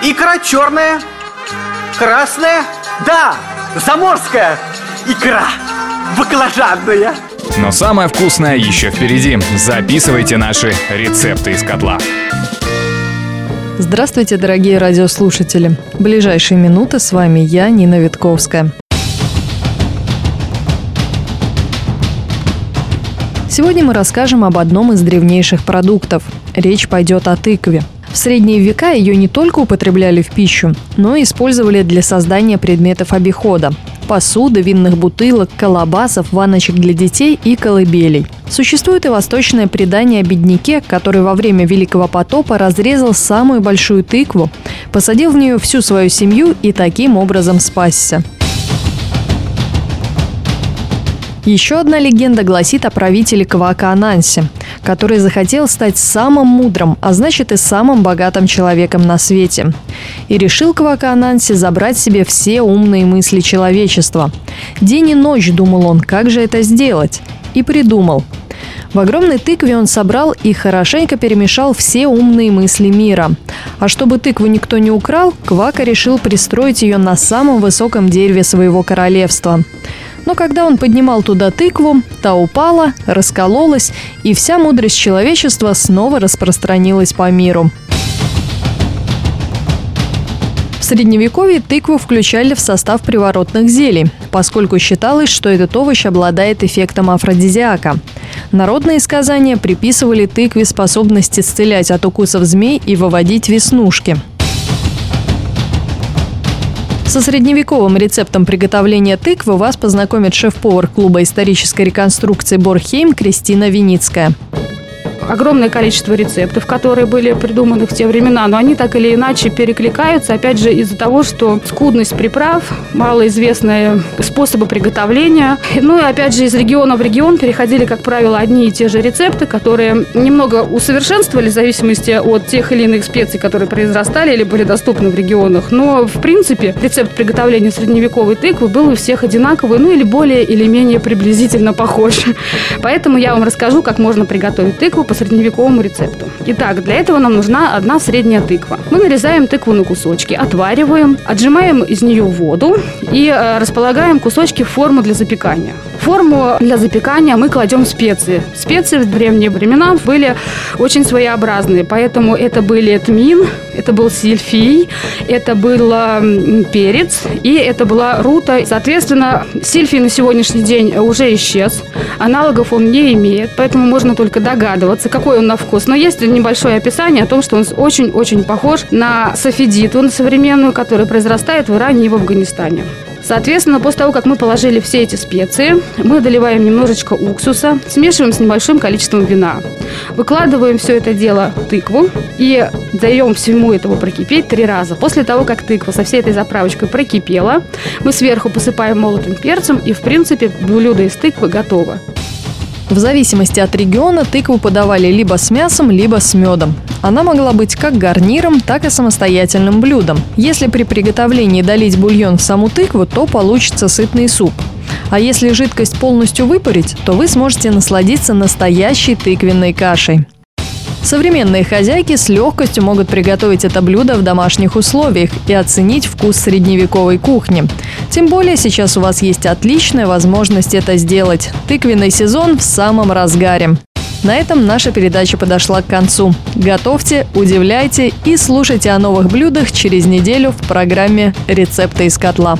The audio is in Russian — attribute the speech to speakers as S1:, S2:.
S1: Икра черная, красная, да, заморская икра, баклажанная.
S2: Но самое вкусное еще впереди. Записывайте наши рецепты из котла.
S3: Здравствуйте, дорогие радиослушатели. В ближайшие минуты с вами я, Нина Витковская. Сегодня мы расскажем об одном из древнейших продуктов. Речь пойдет о тыкве. В средние века ее не только употребляли в пищу, но и использовали для создания предметов обихода – посуды, винных бутылок, колобасов, ванночек для детей и колыбелей. Существует и восточное предание о бедняке, который во время Великого потопа разрезал самую большую тыкву, посадил в нее всю свою семью и таким образом спасся. Еще одна легенда гласит о правителе Квака Анансе, который захотел стать самым мудрым, а значит и самым богатым человеком на свете. И решил Квака Ананси забрать себе все умные мысли человечества. День и ночь думал он, как же это сделать. И придумал. В огромной тыкве он собрал и хорошенько перемешал все умные мысли мира. А чтобы тыкву никто не украл, Квака решил пристроить ее на самом высоком дереве своего королевства – но когда он поднимал туда тыкву, та упала, раскололась, и вся мудрость человечества снова распространилась по миру. В Средневековье тыкву включали в состав приворотных зелий, поскольку считалось, что этот овощ обладает эффектом афродизиака. Народные сказания приписывали тыкве способность исцелять от укусов змей и выводить веснушки – со средневековым рецептом приготовления тыквы вас познакомит шеф-повар клуба исторической реконструкции «Борхейм» Кристина Виницкая
S4: огромное количество рецептов, которые были придуманы в те времена, но они так или иначе перекликаются, опять же, из-за того, что скудность приправ, малоизвестные способы приготовления. Ну и опять же, из региона в регион переходили, как правило, одни и те же рецепты, которые немного усовершенствовали в зависимости от тех или иных специй, которые произрастали или были доступны в регионах. Но, в принципе, рецепт приготовления средневековой тыквы был у всех одинаковый, ну или более или менее приблизительно похож. Поэтому я вам расскажу, как можно приготовить тыкву по средневековому рецепту. Итак, для этого нам нужна одна средняя тыква. Мы нарезаем тыкву на кусочки, отвариваем, отжимаем из нее воду и э, располагаем кусочки в форму для запекания. Форму для запекания мы кладем специи. Специи в древние времена были очень своеобразные, поэтому это были тмин, это был сильфий, это был перец и это была рута. Соответственно, сильфий на сегодняшний день уже исчез, аналогов он не имеет, поэтому можно только догадываться, какой он на вкус. Но есть небольшое описание о том, что он очень-очень похож на софидиту, на современную, которая произрастает в Иране и в Афганистане. Соответственно, после того, как мы положили все эти специи, мы доливаем немножечко уксуса, смешиваем с небольшим количеством вина. Выкладываем все это дело в тыкву и даем всему этому прокипеть три раза. После того, как тыква со всей этой заправочкой прокипела, мы сверху посыпаем молотым перцем и, в принципе, блюдо из тыквы готово.
S3: В зависимости от региона тыкву подавали либо с мясом, либо с медом. Она могла быть как гарниром, так и самостоятельным блюдом. Если при приготовлении долить бульон в саму тыкву, то получится сытный суп. А если жидкость полностью выпарить, то вы сможете насладиться настоящей тыквенной кашей. Современные хозяйки с легкостью могут приготовить это блюдо в домашних условиях и оценить вкус средневековой кухни. Тем более сейчас у вас есть отличная возможность это сделать. Тыквенный сезон в самом разгаре. На этом наша передача подошла к концу. Готовьте, удивляйте и слушайте о новых блюдах через неделю в программе «Рецепты из котла».